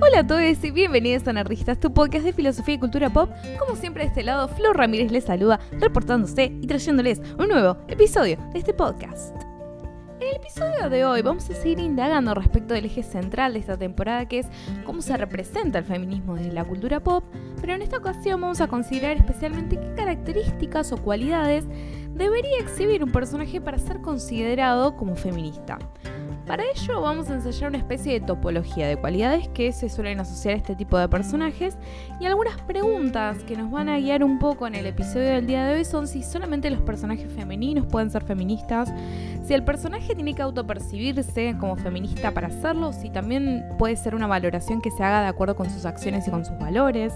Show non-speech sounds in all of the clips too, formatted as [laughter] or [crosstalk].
Hola a todos y bienvenidos a Nerdistas, tu podcast de filosofía y cultura pop. Como siempre de este lado, Flor Ramírez les saluda, reportándose y trayéndoles un nuevo episodio de este podcast. En el episodio de hoy vamos a seguir indagando respecto del eje central de esta temporada que es cómo se representa el feminismo desde la cultura pop, pero en esta ocasión vamos a considerar especialmente qué características o cualidades debería exhibir un personaje para ser considerado como feminista. Para ello vamos a ensayar una especie de topología de cualidades que se suelen asociar a este tipo de personajes y algunas preguntas que nos van a guiar un poco en el episodio del día de hoy son si solamente los personajes femeninos pueden ser feministas, si el personaje tiene que autopercibirse como feminista para hacerlo, si también puede ser una valoración que se haga de acuerdo con sus acciones y con sus valores.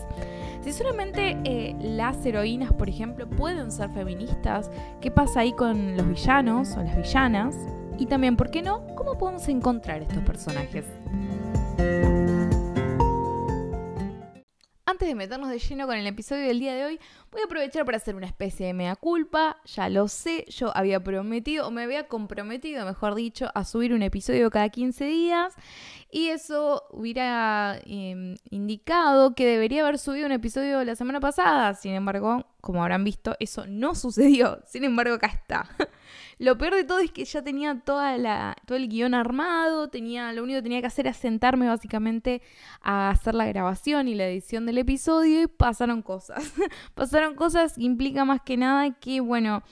Si solamente eh, las heroínas, por ejemplo, pueden ser feministas, ¿qué pasa ahí con los villanos o las villanas? Y también, ¿por qué no? ¿Cómo podemos encontrar estos personajes? Antes de meternos de lleno con el episodio del día de hoy, voy a aprovechar para hacer una especie de mea culpa. Ya lo sé, yo había prometido, o me había comprometido, mejor dicho, a subir un episodio cada 15 días. Y eso hubiera em, indicado que debería haber subido un episodio la semana pasada. Sin embargo, como habrán visto, eso no sucedió. Sin embargo, acá está. Lo peor de todo es que ya tenía toda la, todo el guion armado, tenía, lo único que tenía que hacer era sentarme básicamente a hacer la grabación y la edición del episodio y pasaron cosas. [laughs] pasaron cosas que implica más que nada que, bueno,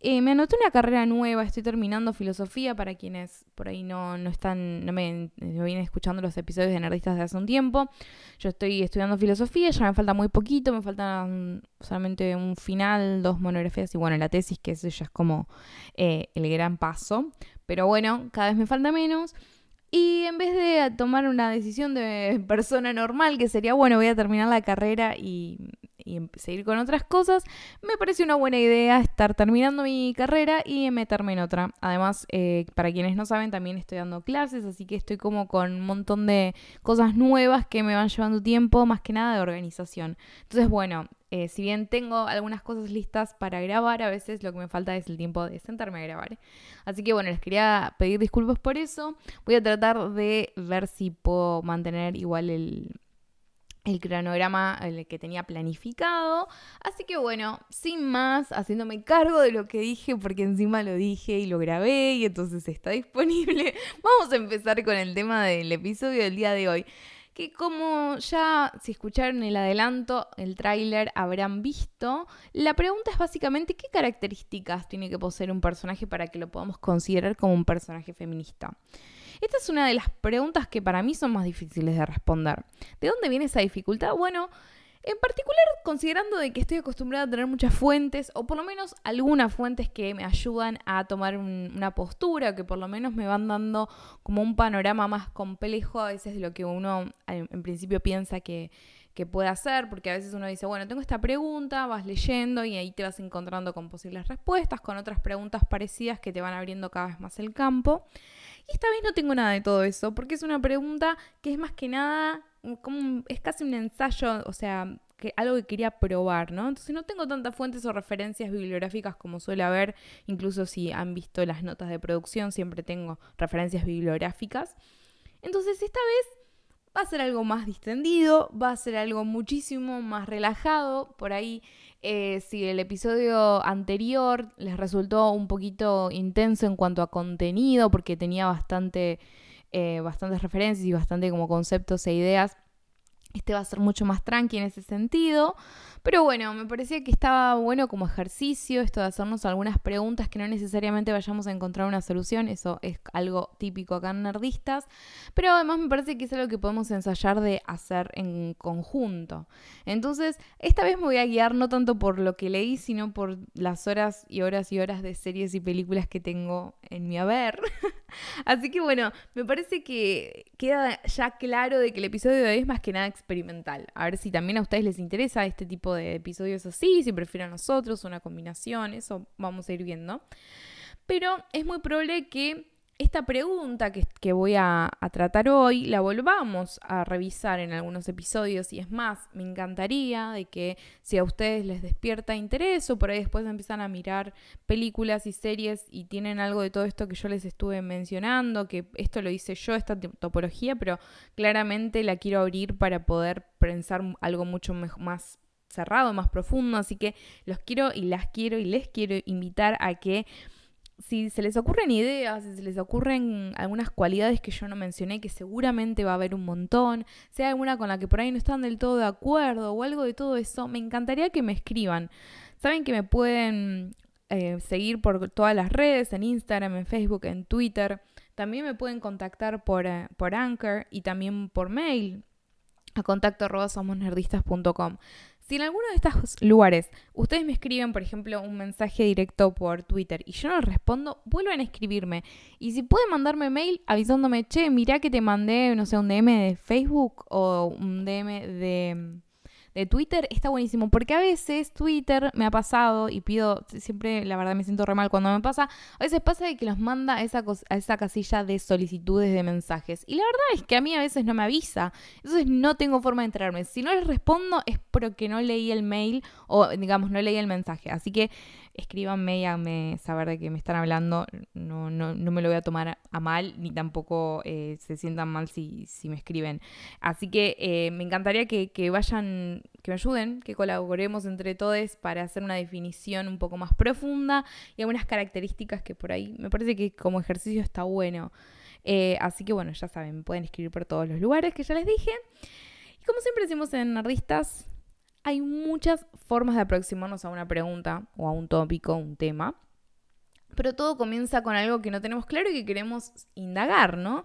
eh, me anoté una carrera nueva, estoy terminando filosofía para quienes por ahí no, no están, no me, vienen escuchando los episodios de Nerdistas de hace un tiempo. Yo estoy estudiando filosofía, ya me falta muy poquito, me faltan solamente un final, dos monografías y bueno, la tesis, que eso ya es como eh, el gran paso. Pero bueno, cada vez me falta menos. Y en vez de tomar una decisión de persona normal, que sería, bueno, voy a terminar la carrera y y seguir con otras cosas, me parece una buena idea estar terminando mi carrera y meterme en otra. Además, eh, para quienes no saben, también estoy dando clases, así que estoy como con un montón de cosas nuevas que me van llevando tiempo, más que nada de organización. Entonces, bueno, eh, si bien tengo algunas cosas listas para grabar, a veces lo que me falta es el tiempo de sentarme a grabar. Así que bueno, les quería pedir disculpas por eso. Voy a tratar de ver si puedo mantener igual el, el cronograma el que tenía planificado. Así que bueno, sin más, haciéndome cargo de lo que dije, porque encima lo dije y lo grabé y entonces está [laughs] disponible, vamos a empezar con el tema del episodio del día de hoy. Que como ya, si escucharon el adelanto, el tráiler, habrán visto, la pregunta es básicamente qué características tiene que poseer un personaje para que lo podamos considerar como un personaje feminista. Esta es una de las preguntas que para mí son más difíciles de responder. ¿De dónde viene esa dificultad? Bueno, en particular, considerando de que estoy acostumbrada a tener muchas fuentes, o por lo menos algunas fuentes que me ayudan a tomar una postura, que por lo menos me van dando como un panorama más complejo a veces de lo que uno en principio piensa que, que puede hacer, porque a veces uno dice, bueno, tengo esta pregunta, vas leyendo y ahí te vas encontrando con posibles respuestas, con otras preguntas parecidas que te van abriendo cada vez más el campo. Y esta vez no tengo nada de todo eso, porque es una pregunta que es más que nada, como es casi un ensayo, o sea, que algo que quería probar, ¿no? Entonces no tengo tantas fuentes o referencias bibliográficas como suele haber, incluso si han visto las notas de producción, siempre tengo referencias bibliográficas. Entonces esta vez va a ser algo más distendido, va a ser algo muchísimo más relajado, por ahí eh, si el episodio anterior les resultó un poquito intenso en cuanto a contenido, porque tenía bastante, eh, bastantes referencias y bastante como conceptos e ideas, este va a ser mucho más tranqui en ese sentido. Pero bueno, me parecía que estaba bueno como ejercicio esto de hacernos algunas preguntas que no necesariamente vayamos a encontrar una solución. Eso es algo típico acá en Nerdistas. Pero además me parece que es algo que podemos ensayar de hacer en conjunto. Entonces, esta vez me voy a guiar no tanto por lo que leí, sino por las horas y horas y horas de series y películas que tengo en mi haber. [laughs] Así que bueno, me parece que queda ya claro de que el episodio de hoy es más que nada experimental. A ver si también a ustedes les interesa este tipo de episodios así, si prefieren nosotros, una combinación, eso vamos a ir viendo. Pero es muy probable que esta pregunta que, voy a, tratar hoy la volvamos a revisar en algunos episodios y es más, me encantaría de que si a ustedes les despierta interés o por ahí después empiezan a mirar películas y series y tienen algo de todo esto que yo les estuve mencionando, que esto lo hice yo, esta topología, pero claramente la quiero abrir para poder pensar algo mucho más cerrado, más profundo, así que los quiero y las quiero y les quiero invitar a que si se les ocurren ideas, si se les ocurren algunas cualidades que yo no mencioné, que seguramente va a haber un montón, sea alguna con la que por ahí no están del todo de acuerdo o algo de todo eso, me encantaría que me escriban. Saben que me pueden eh, seguir por todas las redes, en Instagram, en Facebook, en Twitter. También me pueden contactar por, eh, por Anchor y también por mail a contacto somosnerdistas.com. Si en alguno de estos lugares ustedes me escriben, por ejemplo, un mensaje directo por Twitter y yo no respondo, vuelven a escribirme. Y si pueden mandarme mail avisándome, che, mirá que te mandé, no sé, un DM de Facebook o un DM de Twitter está buenísimo, porque a veces Twitter me ha pasado, y pido, siempre la verdad me siento re mal cuando me pasa, a veces pasa de que los manda a esa, a esa casilla de solicitudes de mensajes. Y la verdad es que a mí a veces no me avisa, entonces no tengo forma de enterarme. Si no les respondo es porque no leí el mail o digamos no leí el mensaje. Así que escríbanme y háganme saber de qué me están hablando. No, no, no me lo voy a tomar a mal, ni tampoco eh, se sientan mal si, si, me escriben. Así que eh, me encantaría que, que, vayan, que me ayuden, que colaboremos entre todos para hacer una definición un poco más profunda y algunas características que por ahí me parece que como ejercicio está bueno. Eh, así que bueno, ya saben, pueden escribir por todos los lugares que ya les dije. Y como siempre decimos en Nardistas, hay muchas formas de aproximarnos a una pregunta o a un tópico, un tema, pero todo comienza con algo que no tenemos claro y que queremos indagar, ¿no?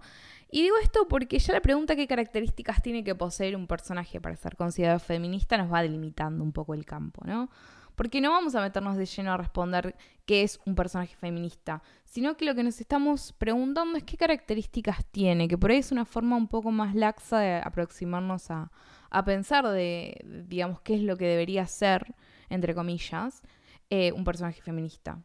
Y digo esto porque ya la pregunta qué características tiene que poseer un personaje para ser considerado feminista nos va delimitando un poco el campo, ¿no? Porque no vamos a meternos de lleno a responder qué es un personaje feminista, sino que lo que nos estamos preguntando es qué características tiene, que por ahí es una forma un poco más laxa de aproximarnos a, a pensar de, digamos, qué es lo que debería ser, entre comillas, eh, un personaje feminista.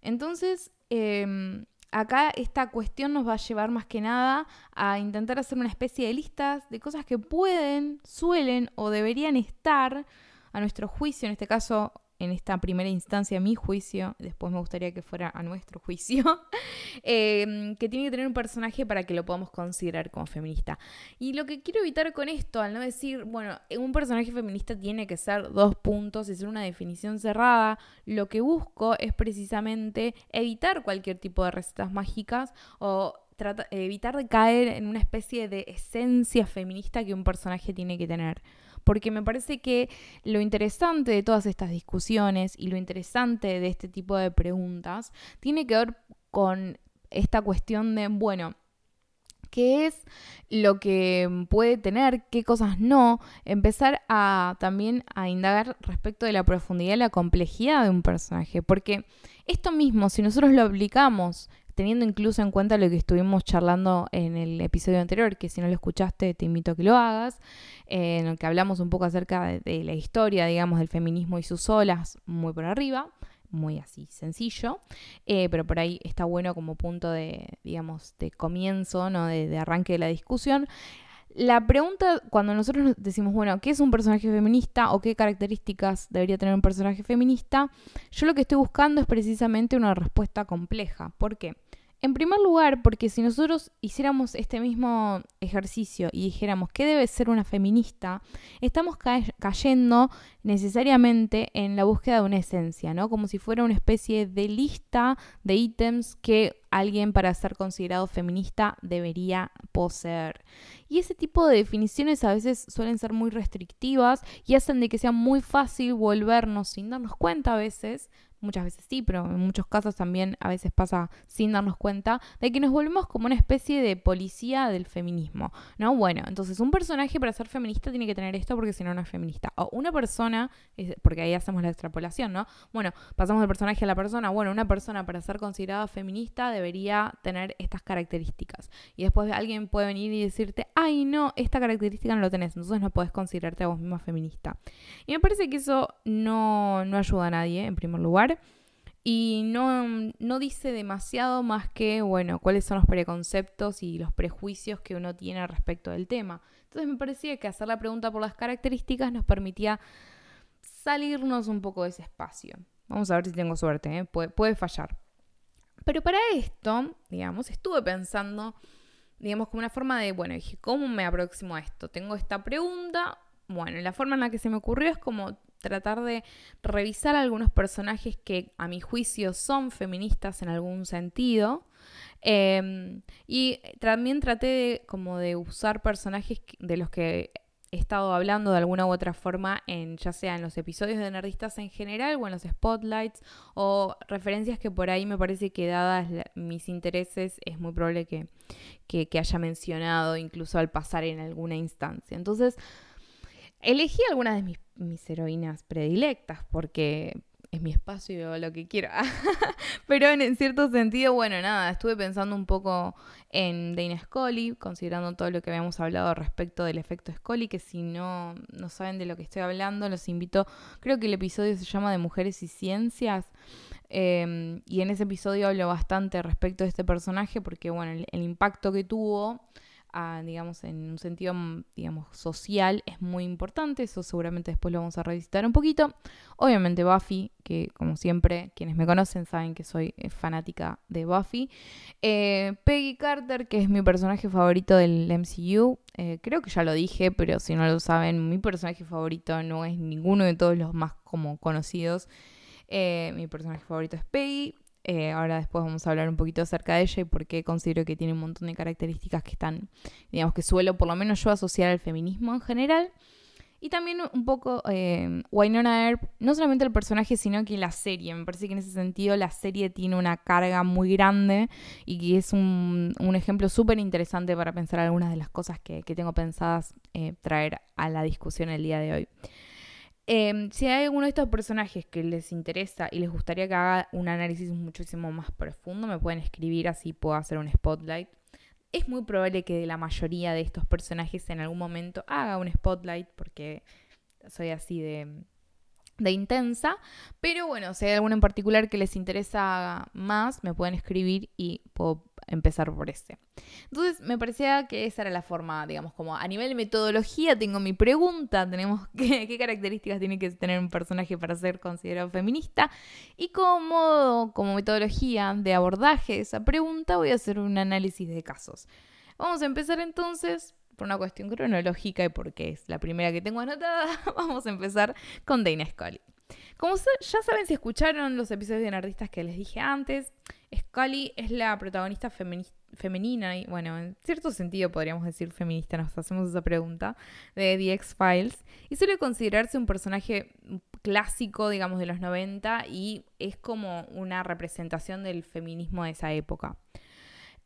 Entonces, em, acá esta cuestión nos va a llevar más que nada a intentar hacer una especie de listas de cosas que pueden, suelen o deberían estar a nuestro juicio, en este caso en esta primera instancia mi juicio, después me gustaría que fuera a nuestro juicio, [laughs] em, que tiene que tener un personaje para que lo podamos considerar como feminista. Y lo que quiero evitar con esto, al no decir, bueno, un personaje feminista tiene que ser dos puntos y ser una definición cerrada, lo que busco es precisamente evitar cualquier tipo de recetas mágicas o evitar de caer en una especie de esencia feminista que un personaje tiene que tener porque me parece que lo interesante de todas estas discusiones y lo interesante de este tipo de preguntas tiene que ver con esta cuestión de, bueno, qué es lo que puede tener, qué cosas no, empezar a también a indagar respecto de la profundidad y la complejidad de un personaje, porque esto mismo, si nosotros lo aplicamos teniendo incluso en cuenta lo que estuvimos charlando en el episodio anterior, que si no lo escuchaste te invito a que lo hagas, eh, en el que hablamos un poco acerca de, la historia, digamos, del feminismo y sus olas, muy por arriba, muy así sencillo, eh, pero por ahí está bueno como punto de, digamos, de comienzo, ¿no? de, de arranque de la discusión. La pregunta, cuando nosotros decimos, bueno, ¿qué es un personaje feminista o qué características debería tener un personaje feminista? Yo lo que estoy buscando es precisamente una respuesta compleja. ¿Por qué? En primer lugar, porque si nosotros hiciéramos este mismo ejercicio y dijéramos qué debe ser una feminista, estamos cayendo necesariamente en la búsqueda de una esencia, ¿no? Como si fuera una especie de lista de ítems que alguien para ser considerado feminista debería poseer. Y ese tipo de definiciones a veces suelen ser muy restrictivas y hacen de que sea muy fácil volvernos sin darnos cuenta a veces muchas veces sí, pero en muchos casos también a veces pasa sin darnos cuenta, de que nos volvemos como una especie de policía del feminismo, ¿no? Bueno, entonces un personaje para ser feminista tiene que tener esto porque si no, no es feminista. O una persona, porque ahí hacemos la extrapolación, ¿no? Bueno, pasamos del personaje a la persona, bueno, una persona para ser considerada feminista debería tener estas características. Y después alguien puede venir y decirte, ay, no, esta característica no lo tenés, entonces no puedes considerarte a vos misma feminista. Y me parece que eso no, no ayuda a nadie, en primer lugar. Y no, no dice demasiado más que, bueno, cuáles son los preconceptos y los prejuicios que uno tiene respecto del tema. Entonces me parecía que hacer la pregunta por las características nos permitía salirnos un poco de ese espacio. Vamos a ver si tengo suerte, ¿eh? puede, puede fallar. Pero para esto, digamos, estuve pensando, digamos, como una forma de, bueno, dije, ¿cómo me aproximo a esto? Tengo esta pregunta, bueno, la forma en la que se me ocurrió es como tratar de revisar algunos personajes que a mi juicio son feministas en algún sentido. Em, y también traté de, como de usar personajes de los que he estado hablando de alguna u otra forma en ya sea en los episodios de Nerdistas en general o en los spotlights o referencias que por ahí me parece que dadas mis intereses es muy probable que, que haya mencionado incluso al pasar en alguna instancia. Entonces, elegí algunas de mis mis heroínas predilectas, porque es mi espacio y veo lo que quiero. [laughs] Pero en, cierto sentido, bueno, nada, estuve pensando un poco en Dana Scully, considerando todo lo que habíamos hablado respecto del efecto Scully, que si no, no saben de lo que estoy hablando, los invito, creo que el episodio se llama de Mujeres y Ciencias. Em, y en ese episodio hablo bastante respecto de este personaje porque, bueno, el impacto que tuvo digamos, en un sentido, mm, digamos, social es muy importante. Eso seguramente después lo vamos a revisitar un poquito. Obviamente Buffy, que como siempre, quienes me conocen saben que soy eh, fanática de Buffy. Eh, Peggy Carter, que es mi personaje favorito del MCU. Eh, creo que ya lo dije, pero si no lo saben, mi personaje favorito no es ninguno de todos los más como conocidos. mi personaje favorito es Peggy. Eh, ahora después vamos a hablar un poquito acerca de ella y por qué considero que tiene un montón de características que están, digamos, que suelo por lo menos yo asociar al feminismo en general. Y también un poco eh, Wynonna Earp, no solamente el personaje, sino que la serie. Me parece que en ese sentido la serie tiene una carga muy grande y que es un, ejemplo súper interesante para pensar algunas de las cosas que, tengo pensadas eh, traer a la discusión el día de hoy. Em, si hay alguno de estos personajes que les interesa y les gustaría que haga un análisis muchísimo más profundo, me pueden escribir así puedo hacer un spotlight. Es muy probable que de la mayoría de estos personajes en algún momento haga un spotlight porque soy así de, de intensa. Pero bueno, si hay alguno en particular que les interesa más, me pueden escribir y puedo empezar por este. Entonces me parecía que esa era la forma, digamos, como a nivel metodología tengo mi pregunta, tenemos [laughs] qué, qué características tiene que tener un personaje para ser considerado feminista y como, como metodología de abordaje de esa pregunta voy a hacer un análisis de casos. Vamos a empezar entonces por una cuestión cronológica y porque es la primera que tengo anotada, [laughs] vamos a empezar con Dana Scully. Como ya saben si escucharon los episodios de Nerdistas que les dije antes, Scully es la protagonista femenina y, bueno, en cierto sentido podríamos decir feminista, nos hacemos esa pregunta, de The X-Files. Y suele considerarse un personaje clásico, digamos, de los 90 y es como una representación del feminismo de esa época.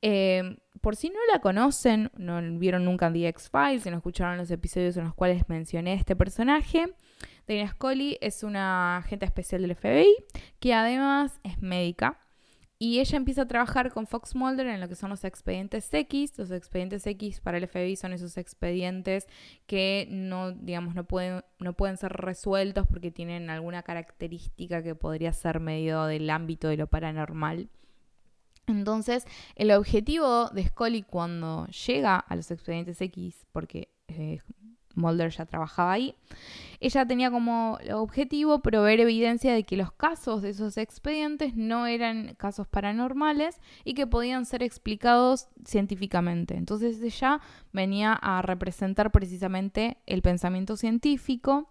Eh, por si no la conocen, no vieron nunca The X-Files, si no escucharon los episodios en los cuales mencioné este personaje, Dana Scully es una agente especial del FBI que además es médica. Y ella empieza a trabajar con Fox Mulder en lo que son los expedientes X. Los expedientes X para el FBI son esos expedientes que no, digamos, no pueden, no pueden ser resueltos porque tienen alguna característica que podría ser medio del ámbito de lo paranormal. Entonces, el objetivo de Scully cuando llega a los expedientes X, porque eh, Mulder ya trabajaba ahí. Ella tenía como objetivo proveer evidencia de que los casos de esos expedientes no eran casos paranormales y que podían ser explicados científicamente. Entonces ella venía a representar precisamente el pensamiento científico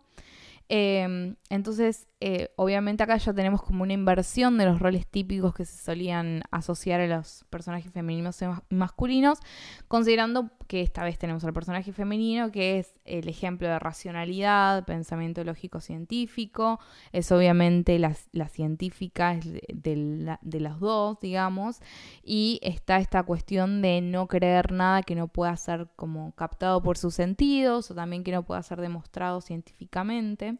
Em, entonces, eh, obviamente acá ya tenemos como una inversión de los roles típicos que se solían asociar a los personajes femeninos y masculinos, considerando que esta vez tenemos al personaje femenino, que es el ejemplo de racionalidad, pensamiento lógico científico, es obviamente la, científica de, de, de los dos, digamos, y está esta cuestión de no creer nada que no pueda ser como captado por sus sentidos o también que no pueda ser demostrado científicamente.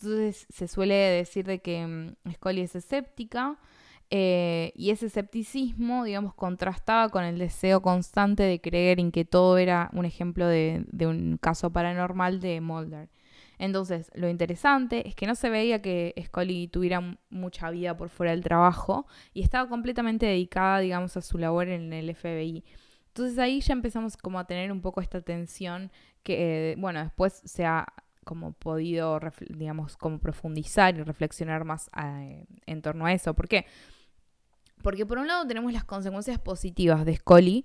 Entonces se suele decir de que mm, Scully es escéptica eh, y ese escepticismo, digamos, contrastaba con el deseo constante de creer en que todo era un ejemplo de, un caso paranormal de Mulder. Entonces, lo interesante es que no se veía que Scully tuviera mucha vida por fuera del trabajo y estaba completamente dedicada, digamos, a su labor en el FBI. Entonces ahí ya empezamos como a tener un poco esta tensión que, bueno, después se ha como podido, digamos, como profundizar y reflexionar más eh, en torno a eso. ¿Por qué? Porque por un lado tenemos las consecuencias positivas de Scully.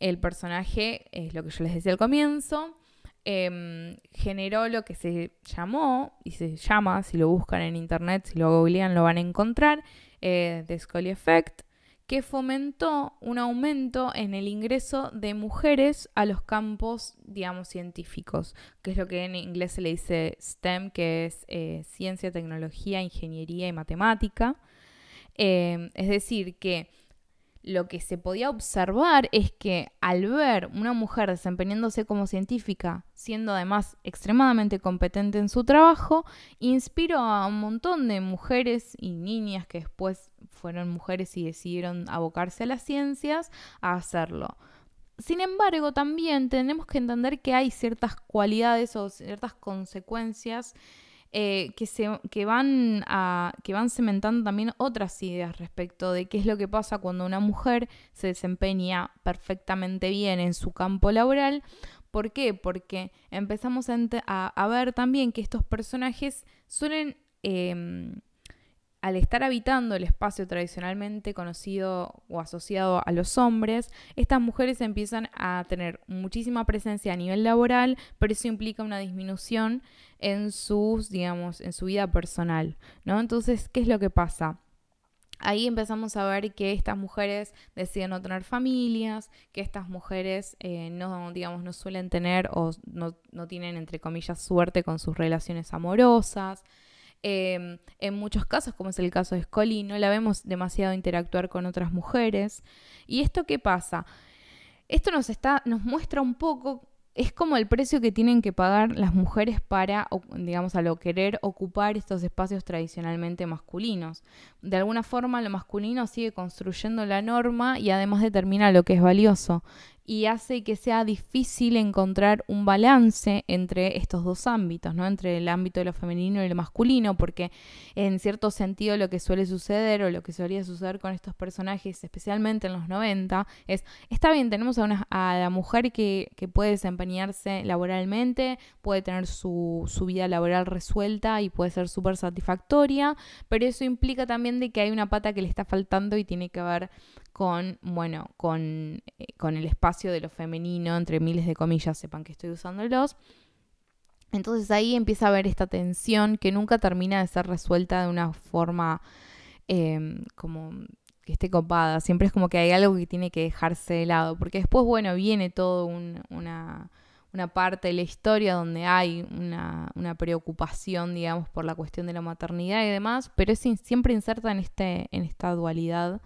El personaje, es lo que yo les decía al comienzo, em, generó lo que se llamó, y se llama, si lo buscan en internet, si lo googlean, lo van a encontrar, eh, Scully Effect, que fomentó un aumento en el ingreso de mujeres a los campos, digamos, científicos, que es lo que en inglés se le dice STEM, que es eh, ciencia, tecnología, ingeniería y matemática. Eh, es decir, que lo que se podía observar es que al ver una mujer desempeñándose como científica, siendo además extremadamente competente en su trabajo, inspiró a un montón de mujeres y niñas que después fueron mujeres y decidieron abocarse a las ciencias a hacerlo. Sin embargo, también tenemos que entender que hay ciertas cualidades o ciertas consecuencias eh, que, se, que, van a, que van cementando también otras ideas respecto de qué es lo que pasa cuando una mujer se desempeña perfectamente bien en su campo laboral. ¿Por qué? Porque empezamos a, ver también que estos personajes suelen... Em, al estar habitando el espacio tradicionalmente conocido o asociado a los hombres, estas mujeres empiezan a tener muchísima presencia a nivel laboral, pero eso implica una disminución en sus, digamos, en su vida personal, ¿no? Entonces, ¿qué es lo que pasa? Ahí empezamos a ver que estas mujeres deciden no tener familias, que estas mujeres eh, no, digamos, no suelen tener o no, no tienen, entre comillas, suerte con sus relaciones amorosas, Em, en muchos casos, como es el caso de Scully, no la vemos demasiado interactuar con otras mujeres. ¿Y esto qué pasa? Esto nos, está, nos muestra un poco es como el precio que tienen que pagar las mujeres para, digamos, a lo querer ocupar estos espacios tradicionalmente masculinos. De alguna forma, lo masculino sigue construyendo la norma y además determina lo que es valioso y hace que sea difícil encontrar un balance entre estos dos ámbitos, ¿no? Entre el ámbito de lo femenino y lo masculino, porque en cierto sentido lo que suele suceder o lo que solía suceder con estos personajes, especialmente en los 90, es, está bien, tenemos a, una, la mujer que, que puede desempeñarse laboralmente, puede tener su, su vida laboral resuelta y puede ser súper satisfactoria, pero eso implica también de que hay una pata que le está faltando y tiene que ver con, bueno, con, eh, con el espacio de lo femenino, entre miles de comillas, sepan que estoy usando los. Entonces ahí empieza a haber esta tensión que nunca termina de ser resuelta de una forma em, como que esté copada. Siempre es como que hay algo que tiene que dejarse de lado. Porque después, bueno, viene todo una, una, parte de la historia donde hay una, una, preocupación, digamos, por la cuestión de la maternidad y demás, pero es siempre inserta en, este, en esta dualidad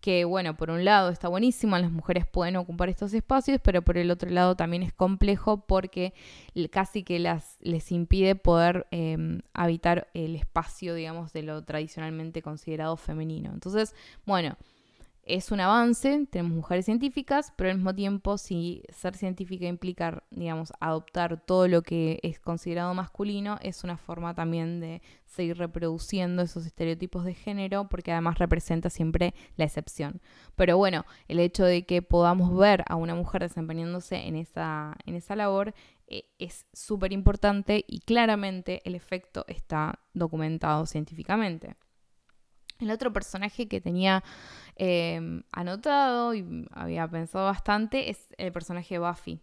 que bueno, por un lado está buenísimo, las mujeres pueden ocupar estos espacios, pero por el otro lado también es complejo porque casi que las, les impide poder em, habitar el espacio, digamos, de lo tradicionalmente considerado femenino. Entonces, bueno, es un avance, tenemos mujeres científicas, pero al mismo tiempo si ser científica implica, digamos, adoptar todo lo que es considerado masculino, es una forma también de seguir reproduciendo esos estereotipos de género, porque además representa siempre la excepción. Pero bueno, el hecho de que podamos ver a una mujer desempeñándose en esa, en esa labor eh, es súper importante y claramente el efecto está documentado científicamente. El otro personaje que tenía em, anotado y había pensado bastante es el personaje Buffy.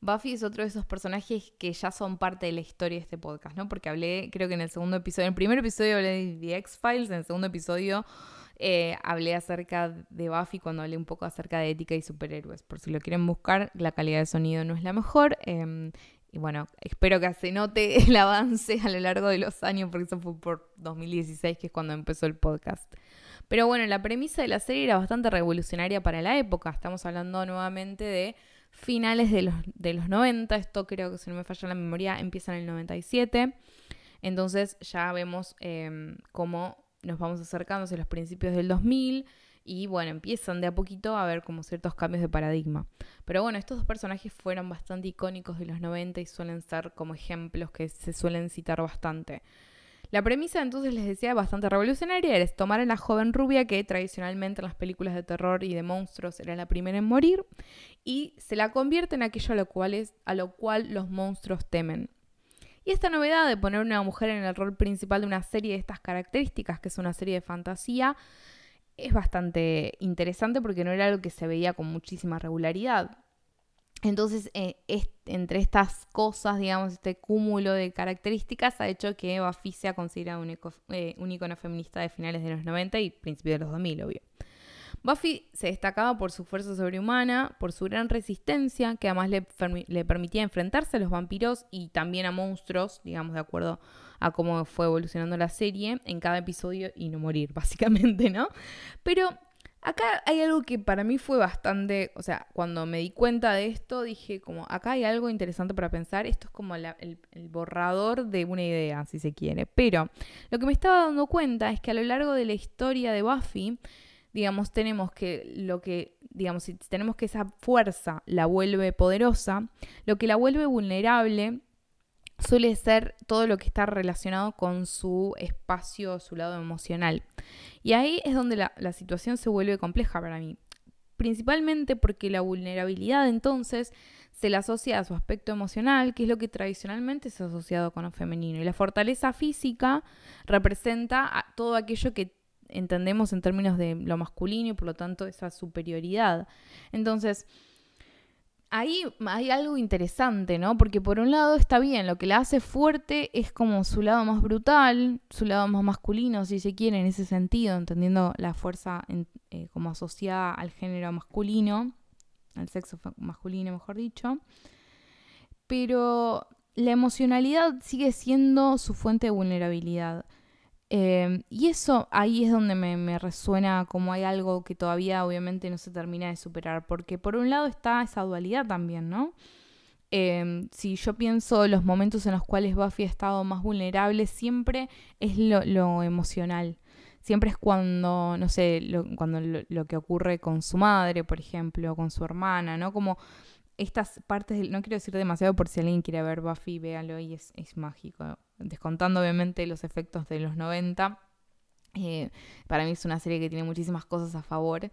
Buffy es otro de esos personajes que ya son parte de la historia de este podcast, ¿no? Porque hablé, creo que en el segundo episodio, en el primer episodio hablé de The X-Files, en el segundo episodio eh, hablé acerca de Buffy cuando hablé un poco acerca de ética y superhéroes. Por si lo quieren buscar, la calidad de sonido no es la mejor. Em, y bueno, espero que se note el avance a lo largo de los años, porque eso fue por 2016, que es cuando empezó el podcast. Pero bueno, la premisa de la serie era bastante revolucionaria para la época. Estamos hablando nuevamente de finales de los, de los 90. Esto creo que si no me falla la memoria, empieza en el 97. Entonces ya vemos em, cómo nos vamos acercando hacia los principios del 2000 y bueno, empiezan de a poquito a ver como ciertos cambios de paradigma. Pero bueno, estos dos personajes fueron bastante icónicos de los 90 y suelen ser como ejemplos que se suelen citar bastante. La premisa entonces les decía bastante revolucionaria, era tomar a la joven rubia que tradicionalmente en las películas de terror y de monstruos era la primera en morir y se la convierte en aquello a lo cual, es, a lo cual los monstruos temen. Y esta novedad de poner una mujer en el rol principal de una serie de estas características, que es una serie de fantasía, es bastante interesante porque no era algo que se veía con muchísima regularidad. Entonces, eh, entre estas cosas, digamos, este cúmulo de características ha hecho que Buffy sea considerado un, eh, icono feminista de finales de los 90 y principios de los 2000, obvio. Buffy se destacaba por su fuerza sobrehumana, por su gran resistencia, que además le, le, permitía enfrentarse a los vampiros y también a monstruos, digamos, de acuerdo a cómo fue evolucionando la serie en cada episodio y no morir, [laughs] básicamente, ¿no? Pero acá hay algo que para mí fue bastante, o sea, cuando me di cuenta de esto, dije como, acá hay algo interesante para pensar, esto es como el, el borrador de una idea, si se quiere. Pero lo que me estaba dando cuenta es que a lo largo de la historia de Buffy, digamos, tenemos que lo que, digamos, si tenemos que esa fuerza la vuelve poderosa, lo que la vuelve vulnerable suele ser todo lo que está relacionado con su espacio, su lado emocional. Y ahí es donde la, situación se vuelve compleja para mí. Principalmente porque la vulnerabilidad entonces se la asocia a su aspecto emocional, que es lo que tradicionalmente se ha asociado con lo femenino. Y la fortaleza física representa todo aquello que entendemos en términos de lo masculino y por lo tanto esa superioridad. Entonces, ahí hay algo interesante, ¿no? Porque por un lado está bien, lo que la hace fuerte es como su lado más brutal, su lado más masculino, si se quiere, en ese sentido, entendiendo la fuerza eh, como asociada al género masculino, al sexo masculino, mejor dicho. Pero la emocionalidad sigue siendo su fuente de vulnerabilidad. Em, y eso ahí es donde me, resuena como hay algo que todavía obviamente no se termina de superar, porque por un lado está esa dualidad también, ¿no? Em, si yo pienso los momentos en los cuales Buffy ha estado más vulnerable, siempre es lo, emocional. Siempre es cuando, no sé, lo, cuando lo, que ocurre con su madre, por ejemplo, con su hermana, ¿no? Como estas partes, no quiero decir demasiado por si alguien quiere ver Buffy, véalo y es, es mágico. Descontando obviamente los efectos de los 90. Eh, para mí es una serie que tiene muchísimas cosas a favor.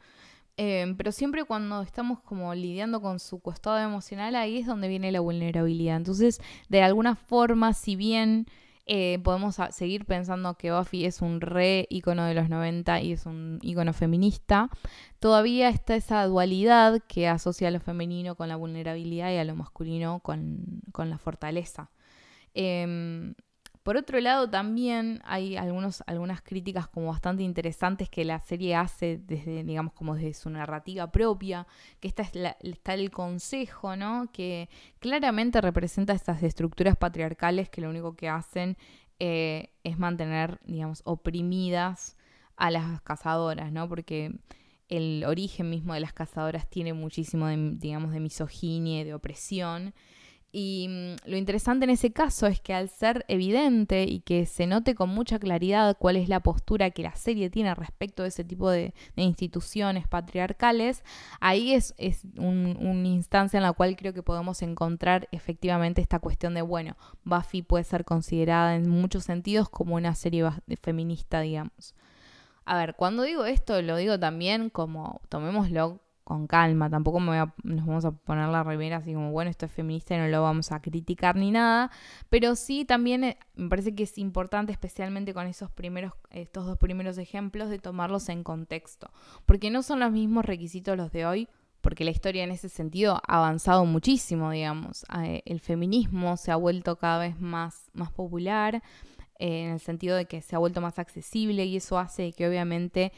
Eh, pero siempre cuando estamos como lidiando con su costado emocional, ahí es donde viene la vulnerabilidad. Entonces, de alguna forma, si bien eh, podemos seguir pensando que Buffy es un re icono de los 90 y es un icono feminista, todavía está esa dualidad que asocia a lo femenino con la vulnerabilidad y a lo masculino con, la fortaleza. Em, por otro lado, también hay algunas críticas como bastante interesantes que la serie hace desde, digamos, como desde su narrativa propia, que esta es la, está el consejo, ¿no? Que claramente representa estas estructuras patriarcales que lo único que hacen eh, es mantener, digamos, oprimidas a las cazadoras, ¿no? Porque el origen mismo de las cazadoras tiene muchísimo, de, digamos, de de opresión. Y mm, lo interesante en ese caso es que al ser evidente y que se note con mucha claridad cuál es la postura que la serie tiene respecto de ese tipo de, instituciones patriarcales, ahí es, es una instancia en la cual creo que podemos encontrar efectivamente esta cuestión de, bueno, Buffy puede ser considerada en muchos sentidos como una serie feminista, digamos. A ver, cuando digo esto, lo digo también como, tomémoslo con calma, tampoco me nos vamos a poner la remera así como, bueno, esto es feminista y no lo vamos a criticar ni nada, pero sí también eh, me parece que es importante, especialmente con esos primeros, estos dos primeros ejemplos, de tomarlos en contexto, porque no son los mismos requisitos los de hoy, porque la historia en ese sentido ha avanzado muchísimo, digamos, eh, el feminismo se ha vuelto cada vez más, más popular, eh, en el sentido de que se ha vuelto más accesible y eso hace que obviamente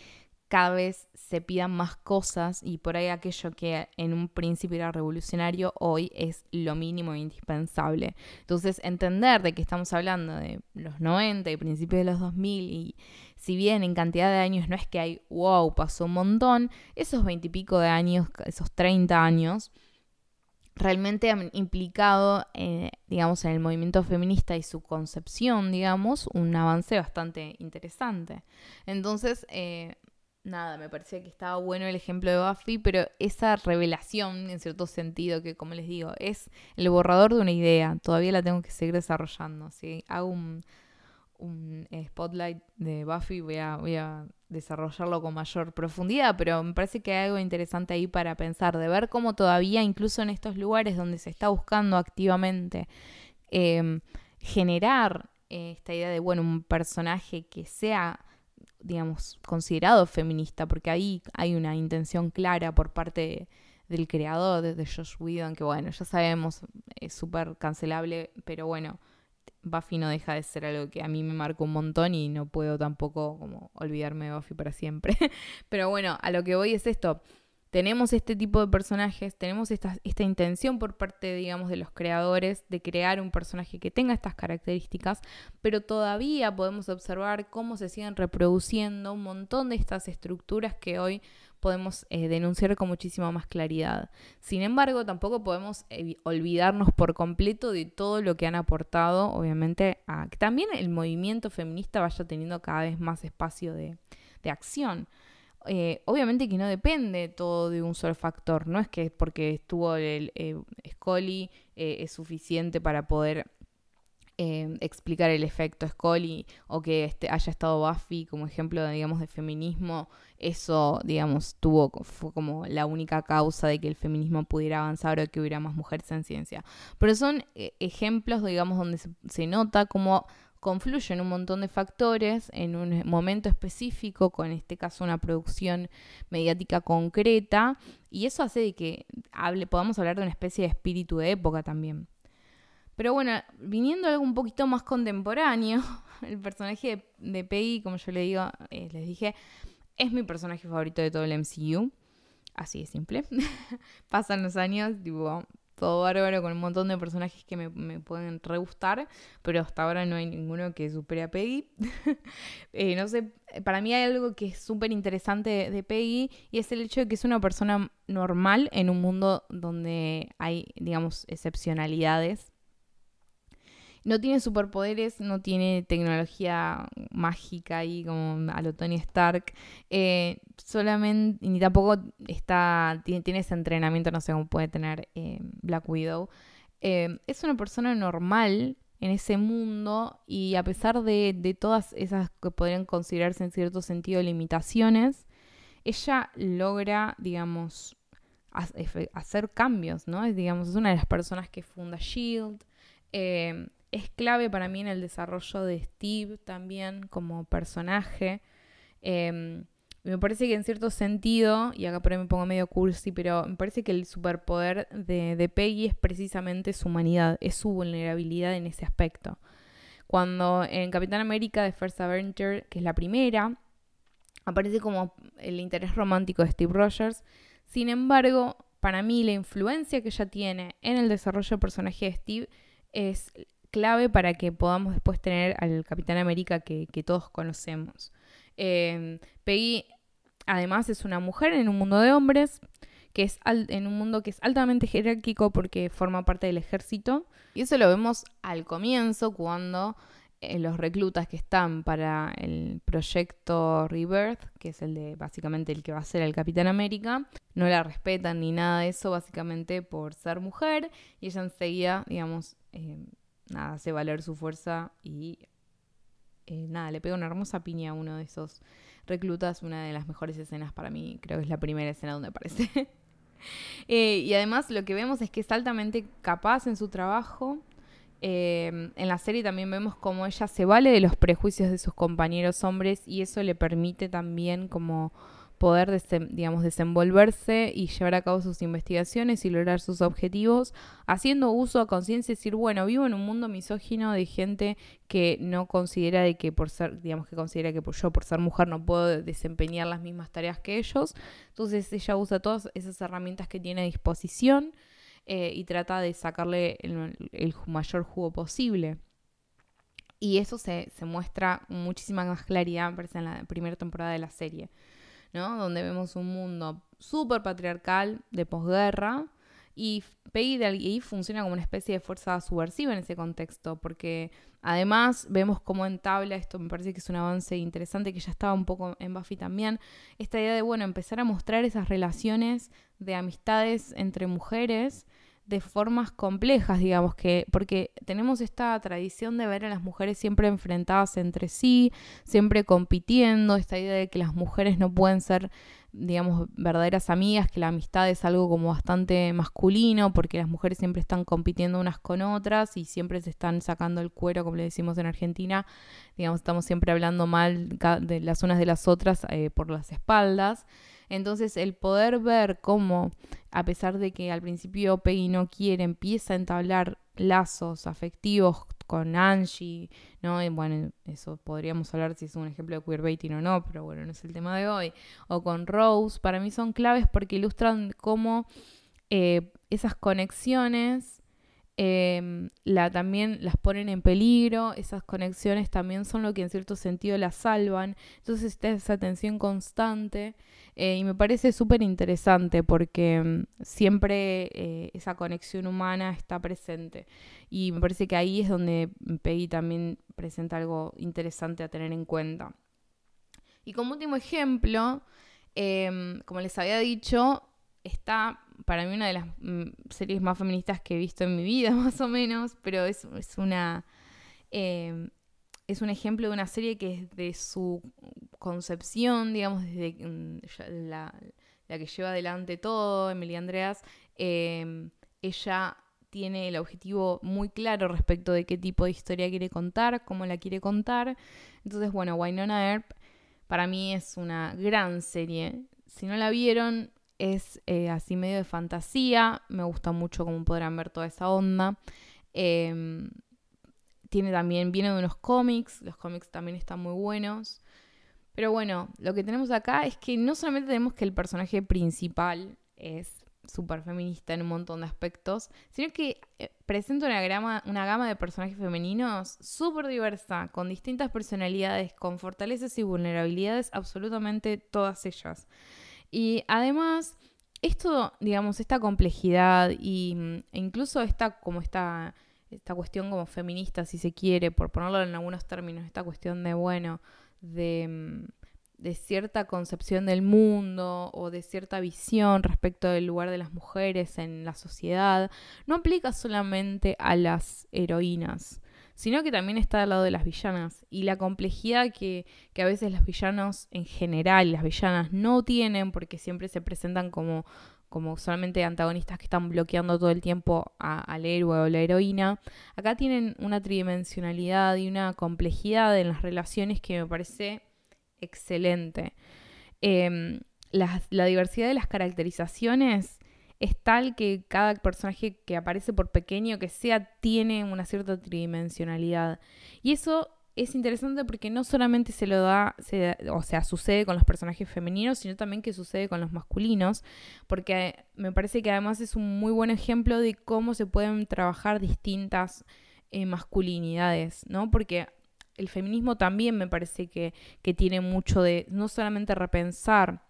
cada vez se pidan más cosas y por ahí aquello que en un principio era revolucionario hoy es lo mínimo e indispensable. Entonces entender de que estamos hablando de los 90 y principios de los 2000 y si bien en cantidad de años no es que hay, wow, pasó un montón, esos 20 y pico de años, esos 30 años, realmente han implicado, eh, digamos, en el movimiento feminista y su concepción, digamos, un avance bastante interesante. Entonces, eh, nada, me parecía que estaba bueno el ejemplo de Buffy, pero esa revelación, en cierto sentido, que como les digo, es el borrador de una idea, todavía la tengo que seguir desarrollando. Si hago un, un spotlight de Buffy, voy a, voy a desarrollarlo con mayor profundidad, pero me parece que hay algo interesante ahí para pensar, de ver cómo todavía, incluso en estos lugares donde se está buscando activamente em, generar eh, esta idea de, bueno, un personaje que sea digamos, considerado feminista, porque ahí hay una intención clara por parte del creador, de Josh Whedon, que bueno, ya sabemos, es súper cancelable, pero bueno, Buffy no deja de ser algo que a mí me marca un montón y no puedo tampoco como olvidarme de Buffy para siempre. [laughs] pero bueno, a lo que voy es esto, tenemos este tipo de personajes, tenemos esta, intención por parte, digamos, de los creadores de crear un personaje que tenga estas características, pero todavía podemos observar cómo se siguen reproduciendo un montón de estas estructuras que hoy podemos eh, denunciar con muchísima más claridad. Sin embargo, tampoco podemos olvidarnos por completo de todo lo que han aportado, obviamente, a que también el movimiento feminista vaya teniendo cada vez más espacio de acción. Eh, obviamente que no depende todo de un solo factor, no es que porque estuvo el eh, Scully eh, es suficiente para poder explicar el efecto Scully o que este, haya estado Buffy como ejemplo, digamos, de feminismo, eso, digamos, tuvo, fue como la única causa de que el feminismo pudiera avanzar o que hubiera más mujeres en ciencia. Pero son ejemplos, digamos, donde se, se nota como confluyen un montón de factores en un momento específico, con este caso una producción mediática concreta, y eso hace de que hable, podamos hablar de una especie de espíritu de época también. Pero bueno, viniendo a algo un poquito más contemporáneo, [laughs] el personaje de, Peggy, como yo le digo, eh, les dije, es mi personaje favorito de todo el MCU. Así de simple. [laughs] Pasan los años, tipo, todo bárbaro con un montón de personajes que me, pueden re gustar, pero hasta ahora no hay ninguno que supere a Peggy. [laughs] Eh, no sé, para mí hay algo que es súper interesante de, Peggy y es el hecho de que es una persona normal en un mundo donde hay, digamos, excepcionalidades no tiene superpoderes, no tiene tecnología mágica ahí como a lo Tony Stark. Eh, solamente, ni tampoco está, tiene, ese entrenamiento, no sé cómo puede tener eh, Black Widow. Eh, es una persona normal en ese mundo y a pesar de, de, todas esas que podrían considerarse en cierto sentido limitaciones, ella logra, digamos, hacer cambios, ¿no? Es, digamos, es una de las personas que funda Shield es clave para mí en el desarrollo de Steve también como personaje. Em, me parece que en cierto sentido, y acá por ahí me pongo medio cursi, pero me parece que el superpoder de, de Peggy es precisamente su humanidad, es su vulnerabilidad en ese aspecto. Cuando en Capitán América de First Avenger, que es la primera, aparece como el interés romántico de Steve Rogers, sin embargo, para mí la influencia que ella tiene en el desarrollo del personaje de Steve es clave para que podamos después tener al Capitán América que, todos conocemos. Eh, Peggy, además, es una mujer en un mundo de hombres, que es en un mundo que es altamente jerárquico porque forma parte del ejército. Y eso lo vemos al comienzo, cuando eh, los reclutas que están para el proyecto Rebirth, que es el de básicamente el que va a ser el Capitán América, no la respetan ni nada de eso, básicamente por ser mujer, y ella enseguida, digamos, eh, nada, hace valer su fuerza y eh, nada, le pega una hermosa piña a uno de esos reclutas, una de las mejores escenas para mí, creo que es la primera escena donde aparece. [laughs] Eh, y además lo que vemos es que es altamente capaz en su trabajo. Eh, en la serie también vemos cómo ella se vale de los prejuicios de sus compañeros hombres y eso le permite también como poder, digamos, desenvolverse y llevar a cabo sus investigaciones y lograr sus objetivos, haciendo uso a conciencia y decir, bueno, vivo en un mundo misógino de gente que no considera de que por ser, digamos, que considera que yo por ser mujer no puedo desempeñar las mismas tareas que ellos. Entonces ella usa todas esas herramientas que tiene a disposición eh, y trata de sacarle el, mayor jugo posible. Y eso se, se muestra muchísima más claridad, en la primera temporada de la serie. Donde vemos un mundo súper patriarcal de posguerra, Y Peggy funciona como una especie de fuerza subversiva en ese contexto, porque además vemos cómo entabla, esto me parece que es un avance interesante que ya estaba un poco en Buffy también, esta idea de, bueno, empezar a mostrar esas relaciones de amistades entre mujeres de formas complejas, digamos que, porque tenemos esta tradición de ver a las mujeres siempre enfrentadas entre sí, siempre compitiendo, esta idea de que las mujeres no pueden ser, digamos, verdaderas amigas, que la amistad es algo como bastante masculino, porque las mujeres siempre están compitiendo unas con otras y siempre se están sacando el cuero, como le decimos en Argentina, digamos, estamos siempre hablando mal de las unas de las otras eh, por las espaldas. Entonces el poder ver cómo, a pesar de que al principio Peggy no quiere, empieza a entablar lazos afectivos con Angie, ¿no? Y bueno, eso podríamos hablar si es un ejemplo de queerbaiting o no, pero bueno, no es el tema de hoy. O con Rose, para mí son claves porque ilustran cómo eh, esas conexiones Em, la, también las ponen en peligro, esas conexiones también son lo que en cierto sentido las salvan, entonces está esa tensión constante eh, y me parece súper interesante porque em, siempre eh, esa conexión humana está presente y me parece que ahí es donde Peggy también presenta algo interesante a tener en cuenta. Y como último ejemplo, em, como les había dicho, está para mí una de las mm, series más feministas que he visto en mi vida, [laughs] más o menos, pero es, una... Em, es un ejemplo de una serie que es de su concepción, digamos, desde mm, la, que lleva adelante todo, Emilia Andreas, em, ella tiene el objetivo muy claro respecto de qué tipo de historia quiere contar, cómo la quiere contar. Entonces, bueno, Wynonna Earp para mí es una gran serie. Si no la vieron, es eh, así medio de fantasía, me gusta mucho como podrán ver toda esa onda. Em, tiene también, viene de unos cómics, los cómics también están muy buenos. Pero bueno, lo que tenemos acá es que no solamente tenemos que el personaje principal es súper feminista en un montón de aspectos, sino que eh, presenta una, una gama de personajes femeninos súper diversa, con distintas personalidades, con fortalezas y vulnerabilidades, absolutamente todas ellas. Y además, esto, digamos, esta complejidad y, mm, e incluso esta, como esta, esta cuestión como feminista, si se quiere, por ponerlo en algunos términos, esta cuestión de, bueno, de, mm, de cierta concepción del mundo o de cierta visión respecto del lugar de las mujeres en la sociedad, no aplica solamente a las heroínas sino que también está al lado de las villanas y la complejidad que, a veces los villanos en general, las villanas no tienen porque siempre se presentan como, como solamente antagonistas que están bloqueando todo el tiempo al héroe o la heroína. Acá tienen una tridimensionalidad y una complejidad en las relaciones que me parece excelente. Em, la diversidad de las caracterizaciones es tal que cada personaje que aparece, por pequeño que sea, tiene una cierta tridimensionalidad. Y eso es interesante porque no solamente se lo da, o sea, sucede con los personajes femeninos, sino también que sucede con los masculinos, porque me parece que además es un muy buen ejemplo de cómo se pueden trabajar distintas eh, masculinidades, ¿no? Porque el feminismo también me parece que, que tiene mucho de no solamente repensar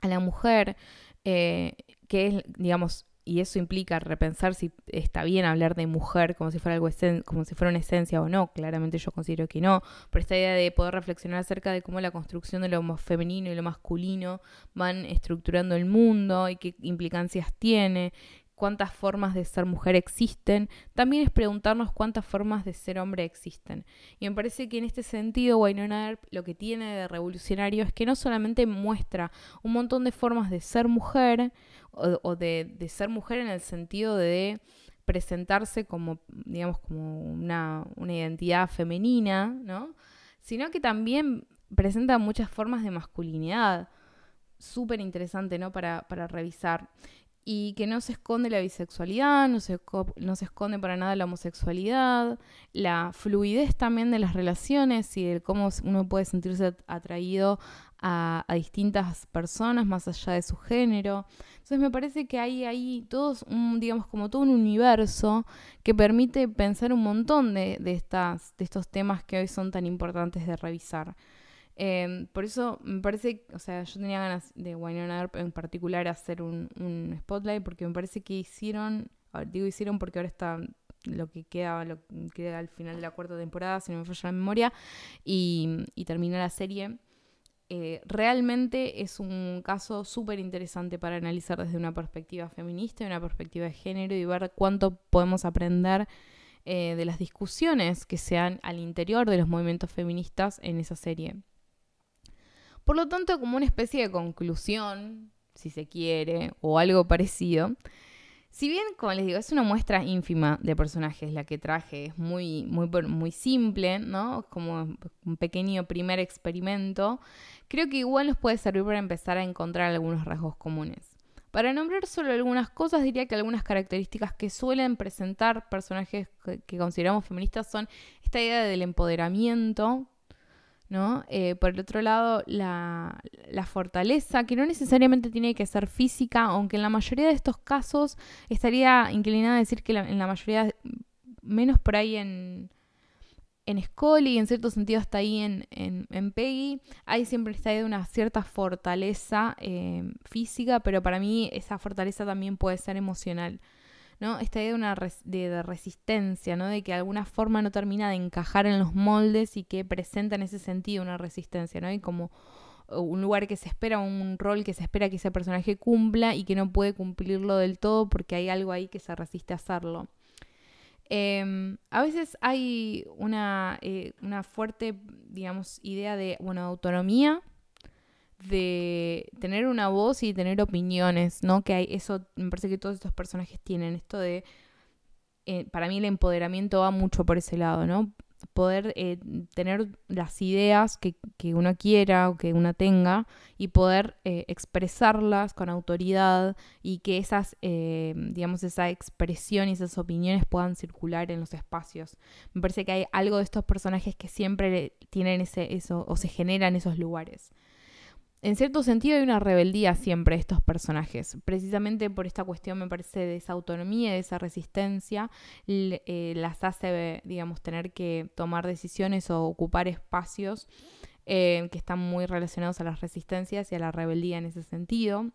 a la mujer, eh, es, digamos, y eso implica repensar si está bien hablar de mujer como si fuera algo como si fuera una esencia o no. Claramente yo considero que no. Pero esta idea de poder reflexionar acerca de cómo la construcción de lo femenino y lo masculino van estructurando el mundo y qué implicancias tiene, cuántas formas de ser mujer existen, también es preguntarnos cuántas formas de ser hombre existen. Y me parece que en este sentido Wynonna Earp lo que tiene de revolucionario es que no solamente muestra un montón de formas de ser mujer, o, de, ser mujer en el sentido de presentarse como, digamos, como una, identidad femenina, ¿no? Sino que también presenta muchas formas de masculinidad. Súper interesante, ¿no? Para, para revisar y que no se esconde la bisexualidad, no se, no se esconde para nada la homosexualidad, la fluidez también de las relaciones y de cómo uno puede sentirse atraído a, distintas personas más allá de su género. Entonces me parece que hay ahí todos, un, digamos, como todo un universo que permite pensar un montón de, estas, de estos temas que hoy son tan importantes de revisar. Em, por eso me parece, o sea, yo tenía ganas de Winona Earp en particular hacer un, spotlight porque me parece que hicieron, digo hicieron porque ahora está lo que queda, lo que queda al final de la cuarta temporada, si no me falla la memoria, y, y termina la serie. Eh, realmente es un caso súper interesante para analizar desde una perspectiva feminista y una perspectiva de género y ver cuánto podemos aprender eh, de las discusiones que se dan al interior de los movimientos feministas en esa serie. Por lo tanto, como una especie de conclusión, si se quiere, o algo parecido, si bien, como les digo, es una muestra ínfima de personajes la que traje, es muy, muy, simple, ¿no? Como un pequeño primer experimento, creo que igual nos puede servir para empezar a encontrar algunos rasgos comunes. Para nombrar solo algunas cosas, diría que algunas características que suelen presentar personajes que consideramos feministas son esta idea del empoderamiento, ¿no? Eh, por el otro lado, la, fortaleza, que no necesariamente tiene que ser física, aunque en la mayoría de estos casos estaría inclinada a decir que en la mayoría, menos por ahí en, en Scully y en cierto sentido hasta ahí en, en, Peggy, hay siempre idea de una cierta fortaleza eh, física, pero para mí esa fortaleza también puede ser emocional. ¿No? Esta idea de, una de, resistencia, ¿no? De que alguna forma no termina de encajar en los moldes y que presenta en ese sentido una resistencia, ¿no? Y como uh, un lugar que se espera, un rol que se espera que ese personaje cumpla y que no puede cumplirlo del todo porque hay algo ahí que se resiste a hacerlo. Em, a veces hay una, eh, una fuerte, digamos, idea de, bueno, autonomía de tener una voz y tener opiniones, ¿no? Que hay eso, me parece que todos estos personajes tienen esto de, eh, para mí el empoderamiento va mucho por ese lado, ¿no? Poder eh, tener las ideas que, uno quiera o que uno tenga y poder eh, expresarlas con autoridad y que esas, digamos, esa expresión y esas opiniones puedan circular en los espacios. Me parece que hay algo de estos personajes que siempre tienen ese, eso o se generan esos lugares en cierto sentido hay una rebeldía siempre de estos personajes. Precisamente por esta cuestión, me parece, de esa autonomía, de esa resistencia, eh, las hace, digamos, tener que tomar decisiones o ocupar espacios eh, que están muy relacionados a las resistencias y a la rebeldía en ese sentido.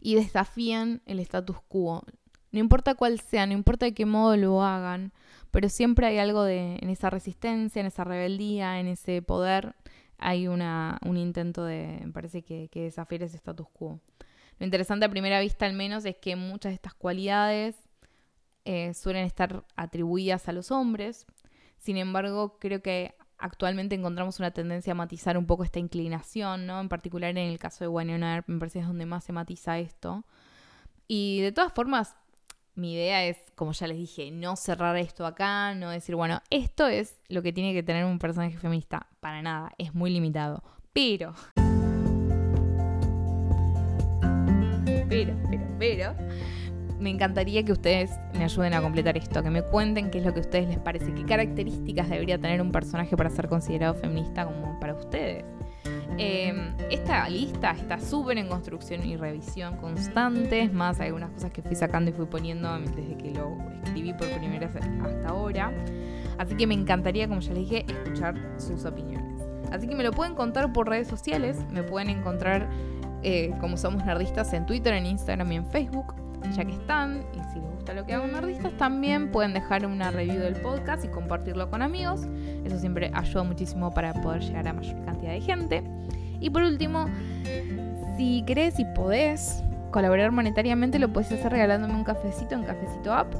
Y desafían el status quo. No importa cuál sea, no importa de qué modo lo hagan, pero siempre hay algo de, en esa resistencia, en esa rebeldía, en ese poder hay una, un intento de, me parece que, que desafiar ese status quo. Lo interesante a primera vista al menos es que muchas de estas cualidades eh, suelen estar atribuidas a los hombres. Sin embargo, creo que actualmente encontramos una tendencia a matizar un poco esta inclinación, ¿no? En particular en el caso de Winona me parece es donde más se matiza esto. Y de todas formas, mi idea es, como ya les dije, no cerrar esto acá, no decir, bueno, esto es lo que tiene que tener un personaje feminista. Para nada, es muy limitado. Pero... Pero, pero, pero... Me encantaría que ustedes me ayuden a completar esto, que me cuenten qué es lo que a ustedes les parece, qué características debería tener un personaje para ser considerado feminista como para ustedes. Em, esta lista está súper en construcción y revisión constantes, más algunas cosas que fui sacando y fui poniendo desde que lo escribí por primera vez hasta ahora. Así que me encantaría, como ya les dije, escuchar sus opiniones. Así que me lo pueden contar por redes sociales, me pueden encontrar eh, como somos nerdistas en Twitter, en Instagram y en Facebook, ya que están. Y si les gusta lo que hago nerdistas, también pueden dejar una review del podcast y compartirlo con amigos. Eso siempre ayuda muchísimo para poder llegar a mayor cantidad de gente. Y por último, si querés y podés colaborar monetariamente, lo puedes hacer regalándome un cafecito en Cafecito App.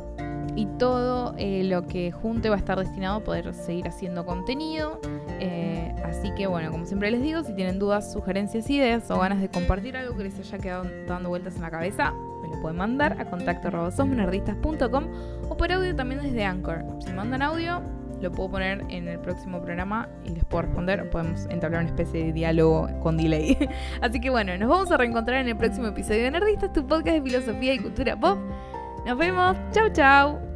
Y todo eh, lo que junte va a estar destinado a poder seguir haciendo contenido. Eh, así que bueno, como siempre les digo, si tienen dudas, sugerencias, ideas o ganas de compartir algo que les haya quedado dando vueltas en la cabeza, lo pueden mandar a contacto o por audio también desde Anchor. Si mandan audio, lo puedo poner en el próximo programa y les puedo responder. Podemos entablar una especie de diálogo con delay. [laughs] Así que bueno, nos vamos a reencontrar en el próximo episodio de Nerdistas, tu podcast de filosofía y cultura pop. Nos vemos. Chau, chau.